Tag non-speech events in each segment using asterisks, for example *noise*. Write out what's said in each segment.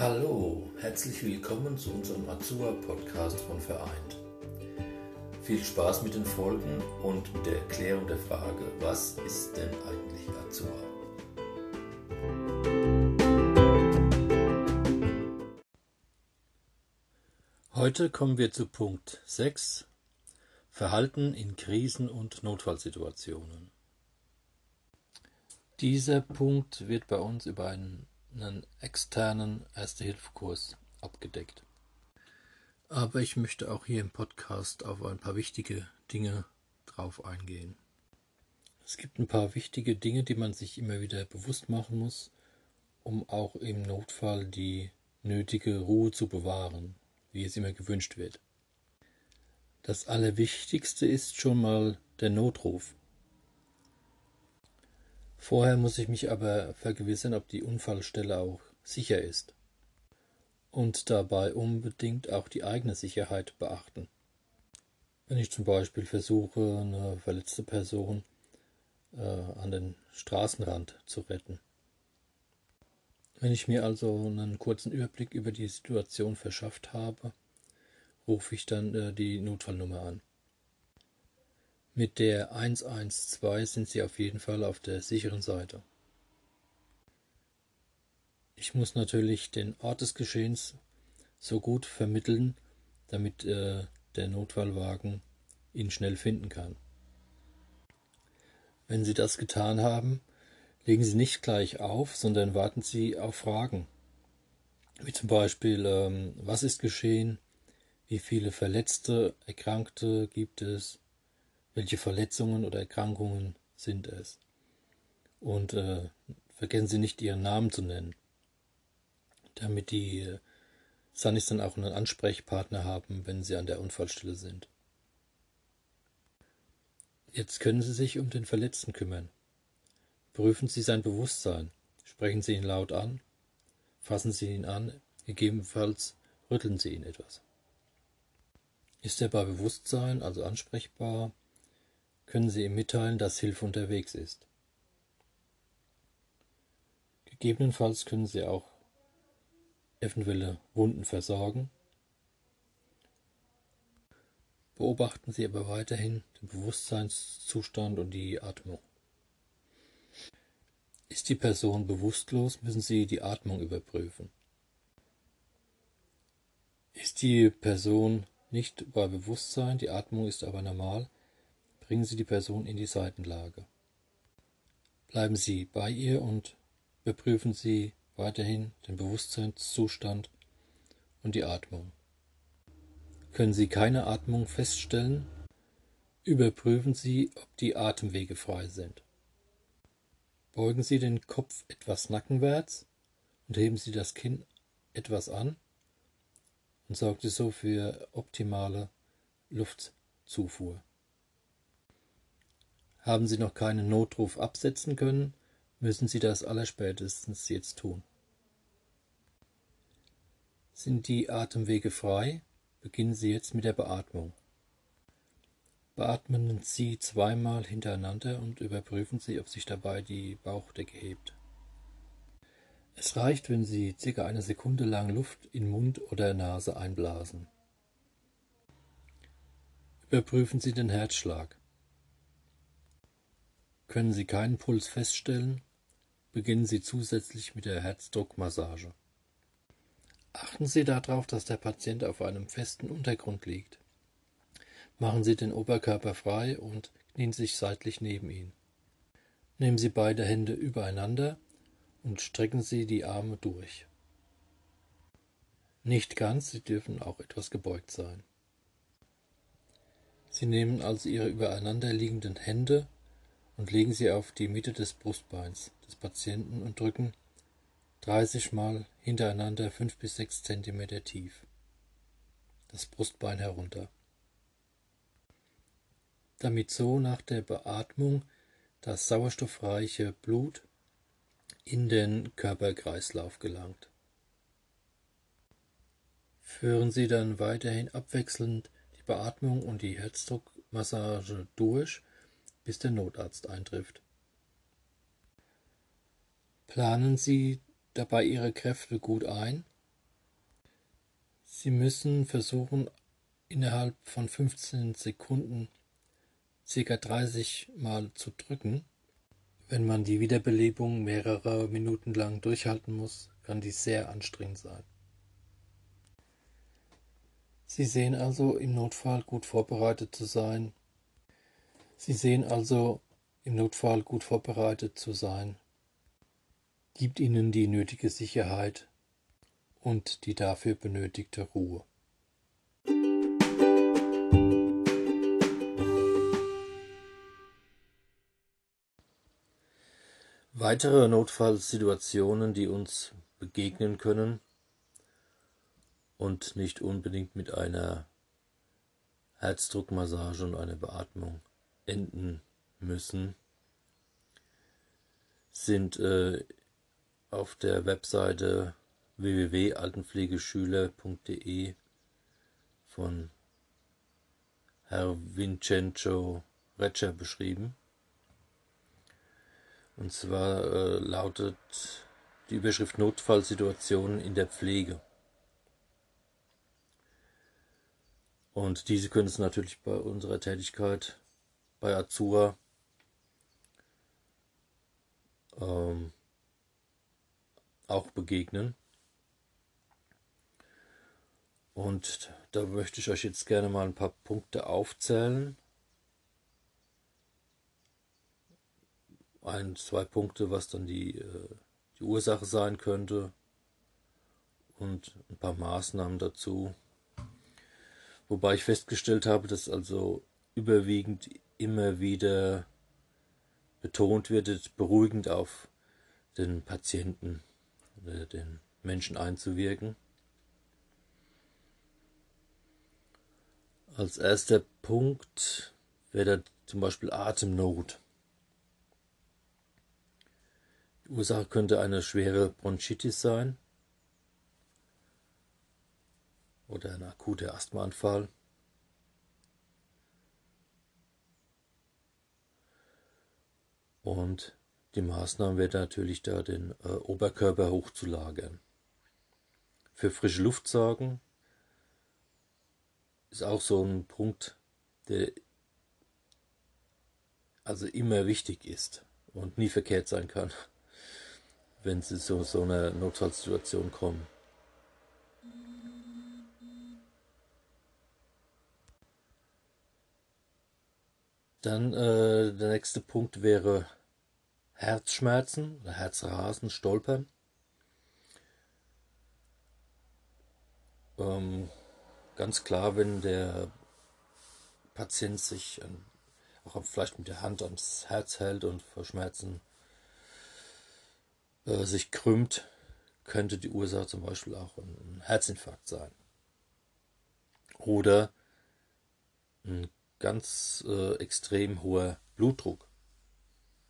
Hallo, herzlich willkommen zu unserem Azua-Podcast von Vereint. Viel Spaß mit den Folgen und mit der Erklärung der Frage, was ist denn eigentlich Azua? Heute kommen wir zu Punkt 6, Verhalten in Krisen- und Notfallsituationen. Dieser Punkt wird bei uns über einen einen externen Erste-Hilfe-Kurs abgedeckt. Aber ich möchte auch hier im Podcast auf ein paar wichtige Dinge drauf eingehen. Es gibt ein paar wichtige Dinge, die man sich immer wieder bewusst machen muss, um auch im Notfall die nötige Ruhe zu bewahren, wie es immer gewünscht wird. Das Allerwichtigste ist schon mal der Notruf. Vorher muss ich mich aber vergewissern, ob die Unfallstelle auch sicher ist. Und dabei unbedingt auch die eigene Sicherheit beachten. Wenn ich zum Beispiel versuche, eine verletzte Person äh, an den Straßenrand zu retten. Wenn ich mir also einen kurzen Überblick über die Situation verschafft habe, rufe ich dann äh, die Notfallnummer an. Mit der 112 sind Sie auf jeden Fall auf der sicheren Seite. Ich muss natürlich den Ort des Geschehens so gut vermitteln, damit äh, der Notfallwagen ihn schnell finden kann. Wenn Sie das getan haben, legen Sie nicht gleich auf, sondern warten Sie auf Fragen. Wie zum Beispiel, ähm, was ist geschehen? Wie viele Verletzte, Erkrankte gibt es? Welche Verletzungen oder Erkrankungen sind es. Und äh, vergessen Sie nicht, Ihren Namen zu nennen, damit die äh, Sunnis dann auch einen Ansprechpartner haben, wenn sie an der Unfallstelle sind. Jetzt können Sie sich um den Verletzten kümmern. Prüfen Sie sein Bewusstsein, sprechen Sie ihn laut an, fassen Sie ihn an, gegebenenfalls rütteln Sie ihn etwas. Ist er bei Bewusstsein, also ansprechbar, können Sie ihm mitteilen, dass Hilfe unterwegs ist. Gegebenenfalls können Sie auch eventuelle Wunden versorgen. Beobachten Sie aber weiterhin den Bewusstseinszustand und die Atmung. Ist die Person bewusstlos, müssen Sie die Atmung überprüfen. Ist die Person nicht bei Bewusstsein, die Atmung ist aber normal, Bringen Sie die Person in die Seitenlage. Bleiben Sie bei ihr und überprüfen Sie weiterhin den Bewusstseinszustand und die Atmung. Können Sie keine Atmung feststellen, überprüfen Sie, ob die Atemwege frei sind. Beugen Sie den Kopf etwas nackenwärts und heben Sie das Kinn etwas an und sorgen Sie so für optimale Luftzufuhr. Haben Sie noch keinen Notruf absetzen können, müssen Sie das allerspätestens jetzt tun. Sind die Atemwege frei, beginnen Sie jetzt mit der Beatmung. Beatmen Sie zweimal hintereinander und überprüfen Sie, ob sich dabei die Bauchdecke hebt. Es reicht, wenn Sie circa eine Sekunde lang Luft in Mund oder Nase einblasen. Überprüfen Sie den Herzschlag. Können Sie keinen Puls feststellen, beginnen Sie zusätzlich mit der Herzdruckmassage. Achten Sie darauf, dass der Patient auf einem festen Untergrund liegt. Machen Sie den Oberkörper frei und knien sich seitlich neben ihn. Nehmen Sie beide Hände übereinander und strecken Sie die Arme durch. Nicht ganz, sie dürfen auch etwas gebeugt sein. Sie nehmen also Ihre übereinander liegenden Hände und legen sie auf die Mitte des Brustbeins des Patienten und drücken 30 Mal hintereinander 5 bis 6 cm tief das Brustbein herunter. Damit so nach der Beatmung das sauerstoffreiche Blut in den Körperkreislauf gelangt. Führen Sie dann weiterhin abwechselnd die Beatmung und die Herzdruckmassage durch bis der Notarzt eintrifft. Planen Sie dabei Ihre Kräfte gut ein, Sie müssen versuchen, innerhalb von 15 Sekunden ca. 30 Mal zu drücken. Wenn man die Wiederbelebung mehrere Minuten lang durchhalten muss, kann dies sehr anstrengend sein. Sie sehen also im Notfall gut vorbereitet zu sein. Sie sehen also im Notfall gut vorbereitet zu sein. Gibt ihnen die nötige Sicherheit und die dafür benötigte Ruhe. Weitere Notfallsituationen, die uns begegnen können und nicht unbedingt mit einer Herzdruckmassage und einer Beatmung enden müssen, sind äh, auf der Webseite www.altenpflegeschüler.de von Herr Vincenzo Reccia beschrieben. Und zwar äh, lautet die Überschrift Notfallsituationen in der Pflege. Und diese können es natürlich bei unserer Tätigkeit bei Azura ähm, auch begegnen. Und da möchte ich euch jetzt gerne mal ein paar Punkte aufzählen, ein, zwei Punkte, was dann die, äh, die Ursache sein könnte und ein paar Maßnahmen dazu. Wobei ich festgestellt habe, dass also überwiegend immer wieder betont wird, beruhigend auf den Patienten oder den Menschen einzuwirken. Als erster Punkt wäre da zum Beispiel Atemnot. Ursache könnte eine schwere Bronchitis sein oder ein akuter Asthmaanfall. Und die Maßnahme wäre natürlich da, den äh, Oberkörper hochzulagern. Für frische Luft sorgen ist auch so ein Punkt, der also immer wichtig ist und nie verkehrt sein kann *laughs* wenn sie zu so einer Notfallsituation kommen. Dann äh, der nächste Punkt wäre Herzschmerzen Herzrasen, Stolpern. Ähm, ganz klar, wenn der Patient sich an, auch vielleicht mit der Hand ans Herz hält und vor Schmerzen äh, sich krümmt, könnte die Ursache zum Beispiel auch ein Herzinfarkt sein. Oder ein ganz äh, extrem hoher Blutdruck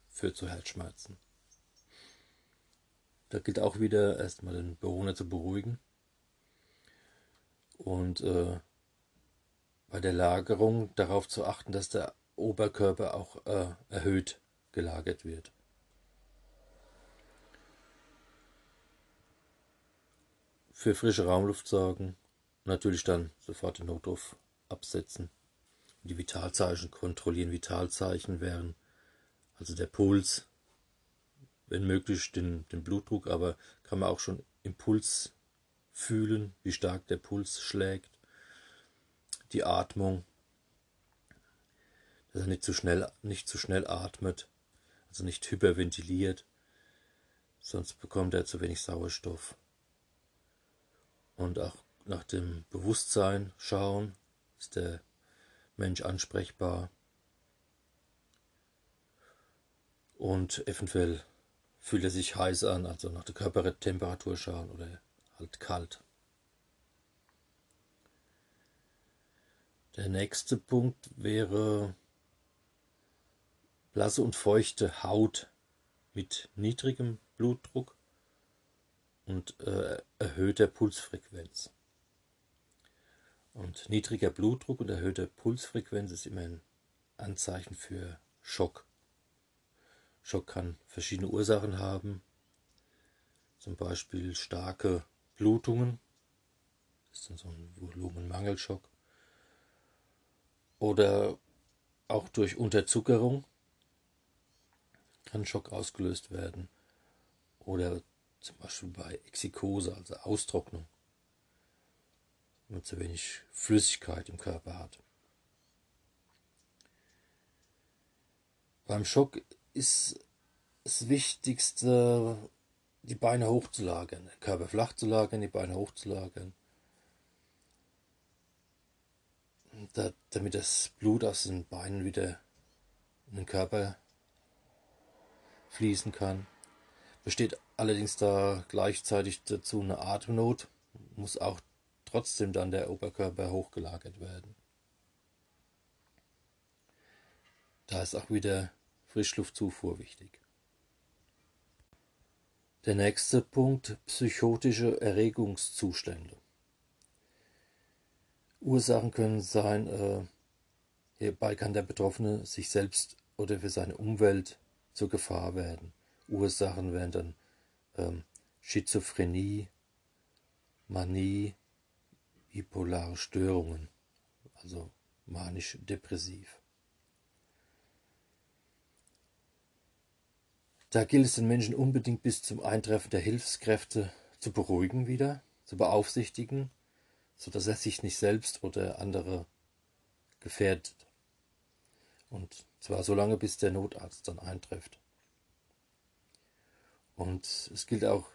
führt zu Herzschmerzen. Da gilt auch wieder erstmal den Bewohner zu beruhigen und äh, bei der Lagerung darauf zu achten, dass der Oberkörper auch äh, erhöht gelagert wird. für frische Raumluft sorgen, natürlich dann sofort den Notruf absetzen. Die Vitalzeichen kontrollieren. Vitalzeichen wären also der Puls, wenn möglich den, den Blutdruck, aber kann man auch schon im Puls fühlen, wie stark der Puls schlägt. Die Atmung, dass er nicht zu schnell, nicht zu schnell atmet, also nicht hyperventiliert, sonst bekommt er zu wenig Sauerstoff und auch nach dem Bewusstsein schauen, ist der Mensch ansprechbar und eventuell fühlt er sich heiß an, also nach der Körpertemperatur schauen oder halt kalt. Der nächste Punkt wäre blasse und feuchte Haut mit niedrigem Blutdruck und äh, erhöhter Pulsfrequenz. Und niedriger Blutdruck und erhöhte Pulsfrequenz ist immer ein Anzeichen für Schock. Schock kann verschiedene Ursachen haben, zum Beispiel starke Blutungen, Das ist dann so ein Volumenmangelschock. Oder auch durch Unterzuckerung kann Schock ausgelöst werden. Oder zum Beispiel bei Exikose, also Austrocknung, man zu wenig Flüssigkeit im Körper hat. Beim Schock ist das Wichtigste, die Beine hochzulagern, den Körper flach zu lagern, die Beine hochzulagern, da, damit das Blut aus den Beinen wieder in den Körper fließen kann. Besteht allerdings da gleichzeitig dazu eine Atemnot, muss auch trotzdem dann der Oberkörper hochgelagert werden. Da ist auch wieder Frischluftzufuhr wichtig. Der nächste Punkt, psychotische Erregungszustände. Ursachen können sein, äh, hierbei kann der Betroffene sich selbst oder für seine Umwelt zur Gefahr werden. Ursachen wären dann ähm, Schizophrenie, Manie, bipolare Störungen, also manisch-depressiv. Da gilt es den Menschen unbedingt bis zum Eintreffen der Hilfskräfte zu beruhigen wieder, zu beaufsichtigen, sodass er sich nicht selbst oder andere gefährdet. Und zwar so lange, bis der Notarzt dann eintrifft. Und es gilt auch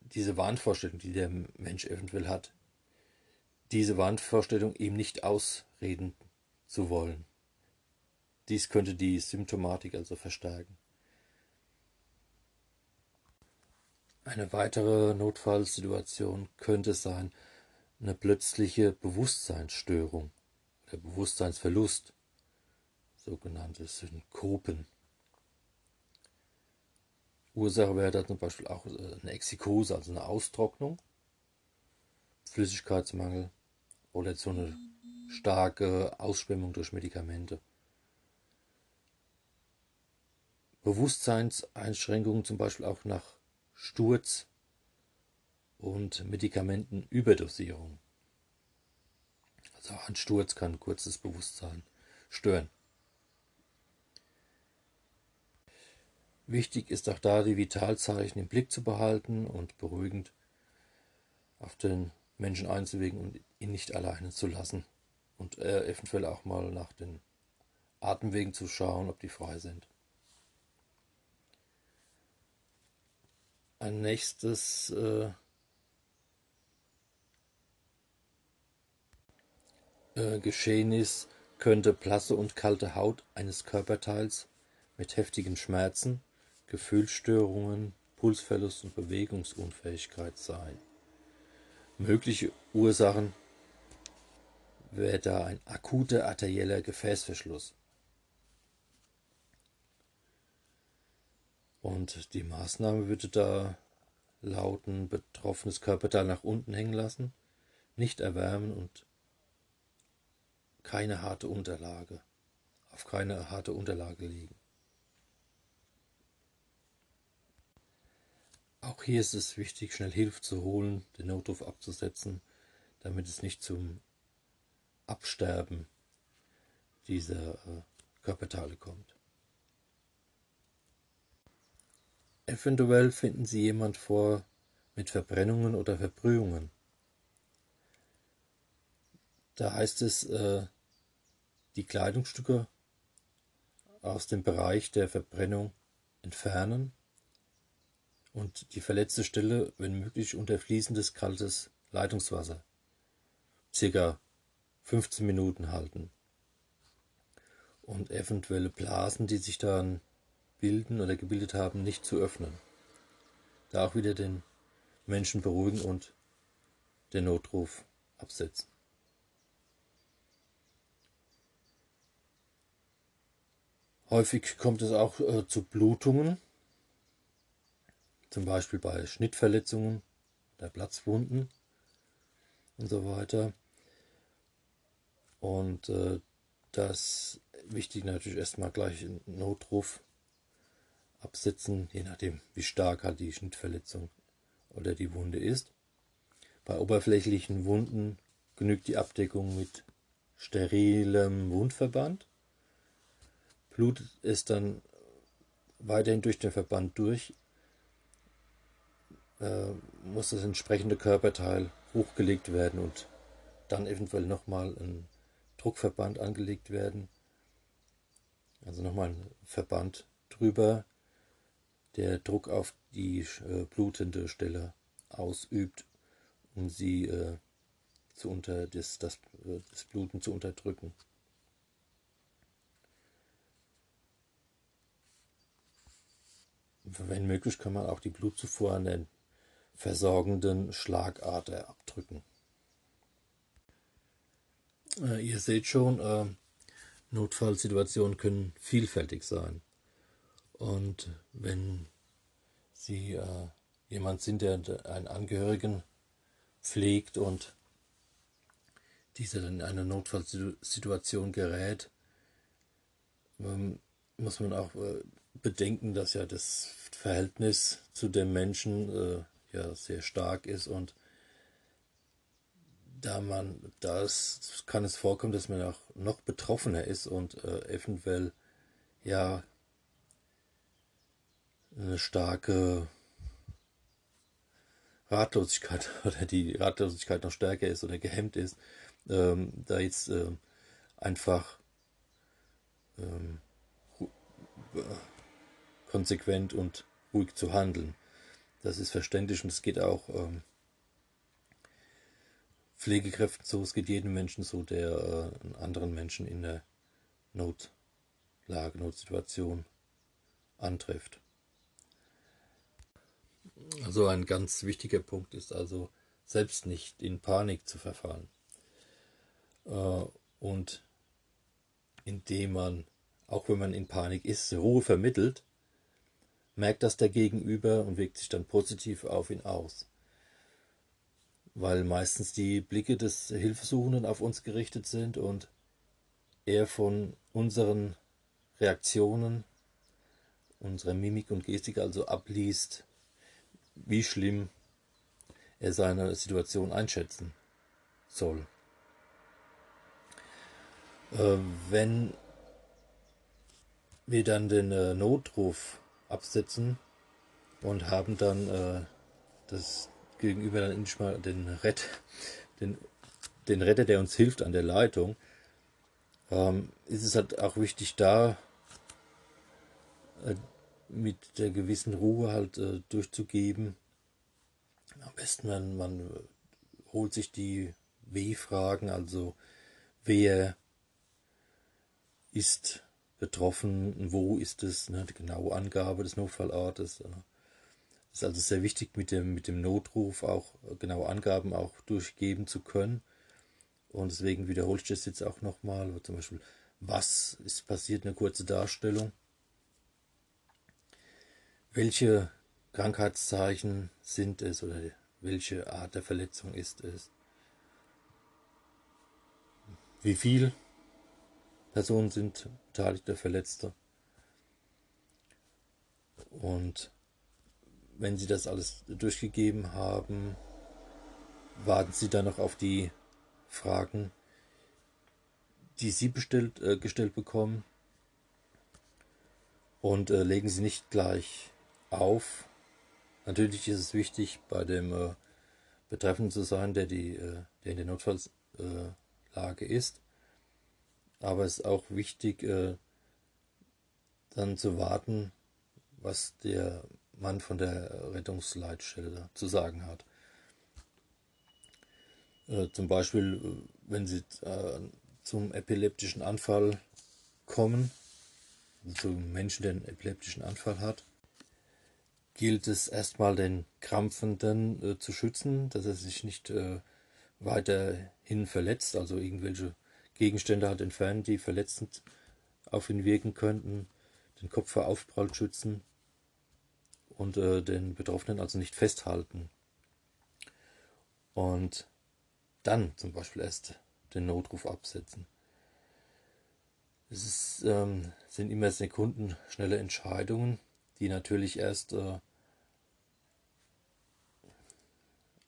diese Wahnvorstellung, die der Mensch eventuell hat, diese Wahnvorstellung ihm nicht ausreden zu wollen. Dies könnte die Symptomatik also verstärken. Eine weitere Notfallsituation könnte sein eine plötzliche Bewusstseinsstörung oder Bewusstseinsverlust, sogenannte Synkopen. Ursache wäre da zum Beispiel auch äh, eine Exikose, also eine Austrocknung, Flüssigkeitsmangel oder so eine starke Ausschwemmung durch Medikamente. Bewusstseinseinschränkungen zum Beispiel auch nach Sturz und Medikamentenüberdosierung. Also ein Sturz kann kurzes Bewusstsein stören. Wichtig ist auch da, die Vitalzeichen im Blick zu behalten und beruhigend auf den Menschen einzuwirken und ihn nicht alleine zu lassen und äh, eventuell auch mal nach den Atemwegen zu schauen, ob die frei sind. Ein nächstes äh, äh, Geschehnis könnte blasse und kalte Haut eines Körperteils mit heftigen Schmerzen, Gefühlsstörungen, Pulsverlust und Bewegungsunfähigkeit sein. Mögliche Ursachen wäre da ein akuter arterieller Gefäßverschluss. Und die Maßnahme würde da lauten, betroffenes Körperteil nach unten hängen lassen, nicht erwärmen und keine harte Unterlage, auf keine harte Unterlage legen. Auch hier ist es wichtig, schnell Hilfe zu holen, den Notruf abzusetzen, damit es nicht zum Absterben dieser äh, Körperteile kommt. Eventuell finden Sie jemand vor mit Verbrennungen oder Verbrühungen. Da heißt es, äh, die Kleidungsstücke aus dem Bereich der Verbrennung entfernen und die verletzte Stelle, wenn möglich, unter fließendes kaltes Leitungswasser circa 15 Minuten halten. Und eventuelle Blasen, die sich dann bilden oder gebildet haben, nicht zu öffnen. Da auch wieder den Menschen beruhigen und den Notruf absetzen. Häufig kommt es auch äh, zu Blutungen, zum Beispiel bei Schnittverletzungen der Platzwunden und so weiter. Und äh, das wichtig natürlich erstmal gleich einen Notruf absetzen, je nachdem, wie stark halt die Schnittverletzung oder die Wunde ist. Bei oberflächlichen Wunden genügt die Abdeckung mit sterilem Wundverband. Blutet es dann weiterhin durch den Verband durch, muss das entsprechende Körperteil hochgelegt werden und dann eventuell nochmal ein Druckverband angelegt werden. Also nochmal ein Verband drüber, der Druck auf die äh, blutende Stelle ausübt, um sie äh, zu unter, das, das, äh, das Bluten zu unterdrücken. Wenn möglich, kann man auch die Blutzufuhr an der versorgenden Schlagader abdrücken. Äh, ihr seht schon, äh, Notfallsituationen können vielfältig sein. Und wenn Sie äh, jemand sind, der einen Angehörigen pflegt und dieser dann in eine Notfallsituation gerät, ähm, muss man auch äh, bedenken, dass ja das Verhältnis zu dem Menschen äh, ja sehr stark ist und da man das kann es vorkommen, dass man auch noch betroffener ist und äh, eventuell ja eine starke Ratlosigkeit *laughs* oder die Ratlosigkeit noch stärker ist oder gehemmt ist, ähm, da jetzt äh, einfach ähm, konsequent und ruhig zu handeln. Das ist verständlich und es geht auch ähm, Pflegekräften so, es geht jedem Menschen so, der äh, anderen Menschen in der Notlage, Notsituation antrifft. Also ein ganz wichtiger Punkt ist also, selbst nicht in Panik zu verfallen. Äh, und indem man, auch wenn man in Panik ist, Ruhe vermittelt, merkt das der Gegenüber und wirkt sich dann positiv auf ihn aus. Weil meistens die Blicke des Hilfesuchenden auf uns gerichtet sind und er von unseren Reaktionen, unserer Mimik und Gestik also abliest, wie schlimm er seine Situation einschätzen soll. Äh, wenn wir dann den äh, Notruf absetzen und haben dann äh, das Gegenüber dann endlich mal den, Rett, den, den Retter, der uns hilft an der Leitung, ähm, ist es halt auch wichtig, da äh, mit der gewissen Ruhe halt äh, durchzugeben. Am besten man, man holt sich die W-Fragen, also wer ist betroffen, wo ist es, ne, die genaue Angabe des Notfallartes. Ne. Ist also sehr wichtig, mit dem, mit dem Notruf auch genaue Angaben auch durchgeben zu können. Und deswegen wiederhole ich das jetzt auch nochmal. Zum Beispiel, was ist passiert, eine kurze Darstellung. Welche Krankheitszeichen sind es oder welche Art der Verletzung ist es? Wie viel Personen sind Beteiligte, Verletzte. Und wenn Sie das alles durchgegeben haben, warten Sie dann noch auf die Fragen, die Sie bestellt, äh, gestellt bekommen und äh, legen Sie nicht gleich auf. Natürlich ist es wichtig, bei dem äh, Betreffenden zu sein, der, die, äh, der in der Notfallslage ist. Aber es ist auch wichtig, äh, dann zu warten, was der Mann von der Rettungsleitstelle zu sagen hat. Äh, zum Beispiel, äh, wenn Sie äh, zum epileptischen Anfall kommen, also zu einem Menschen, der einen epileptischen Anfall hat, gilt es erstmal den Krampfenden äh, zu schützen, dass er sich nicht äh, weiterhin verletzt, also irgendwelche Gegenstände halt entfernen, die verletzend auf ihn wirken könnten, den Kopf vor Aufprall schützen und äh, den Betroffenen also nicht festhalten. Und dann zum Beispiel erst den Notruf absetzen. Es ist, ähm, sind immer sekundenschnelle Entscheidungen, die natürlich erst äh,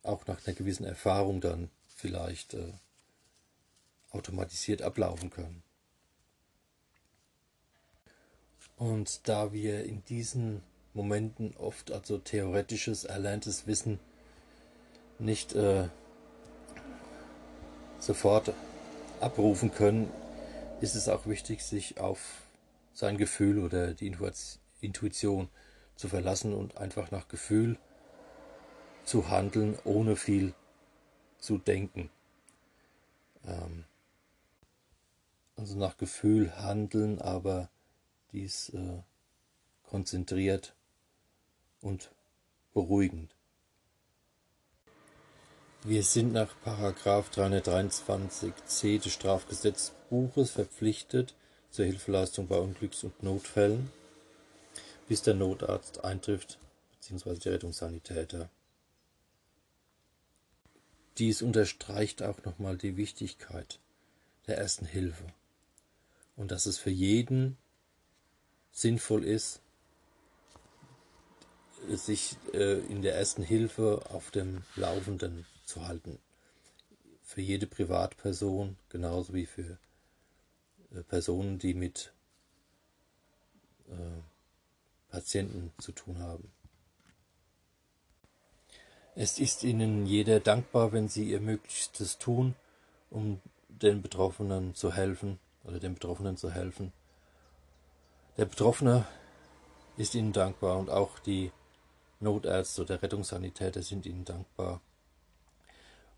auch nach einer gewissen Erfahrung dann vielleicht äh, automatisiert ablaufen können. Und da wir in diesen Momenten oft also theoretisches, erlerntes Wissen nicht äh, sofort abrufen können, ist es auch wichtig, sich auf sein Gefühl oder die Intuition zu verlassen und einfach nach Gefühl zu handeln, ohne viel zu denken. Ähm, also nach Gefühl handeln, aber dies äh, konzentriert und beruhigend. Wir sind nach 323c des Strafgesetzbuches verpflichtet zur Hilfeleistung bei Unglücks- und Notfällen, bis der Notarzt eintrifft bzw. die Rettungssanitäter. Dies unterstreicht auch nochmal die Wichtigkeit der ersten Hilfe und dass es für jeden sinnvoll ist, sich äh, in der ersten Hilfe auf dem Laufenden zu halten. Für jede Privatperson, genauso wie für äh, Personen, die mit äh, Patienten zu tun haben. Es ist Ihnen jeder dankbar, wenn Sie Ihr Möglichstes tun, um den Betroffenen zu helfen oder den Betroffenen zu helfen. Der Betroffene ist Ihnen dankbar und auch die Notärzte oder Rettungssanitäter sind Ihnen dankbar,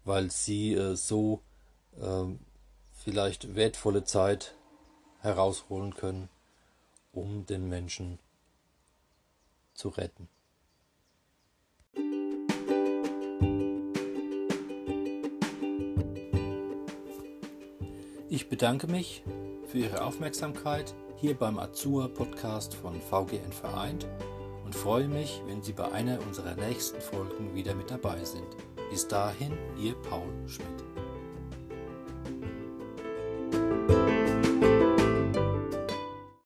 weil Sie äh, so äh, vielleicht wertvolle Zeit herausholen können, um den Menschen zu retten. Ich bedanke mich für Ihre Aufmerksamkeit hier beim Azur Podcast von VGN Vereint und freue mich, wenn Sie bei einer unserer nächsten Folgen wieder mit dabei sind. Bis dahin, Ihr Paul Schmidt.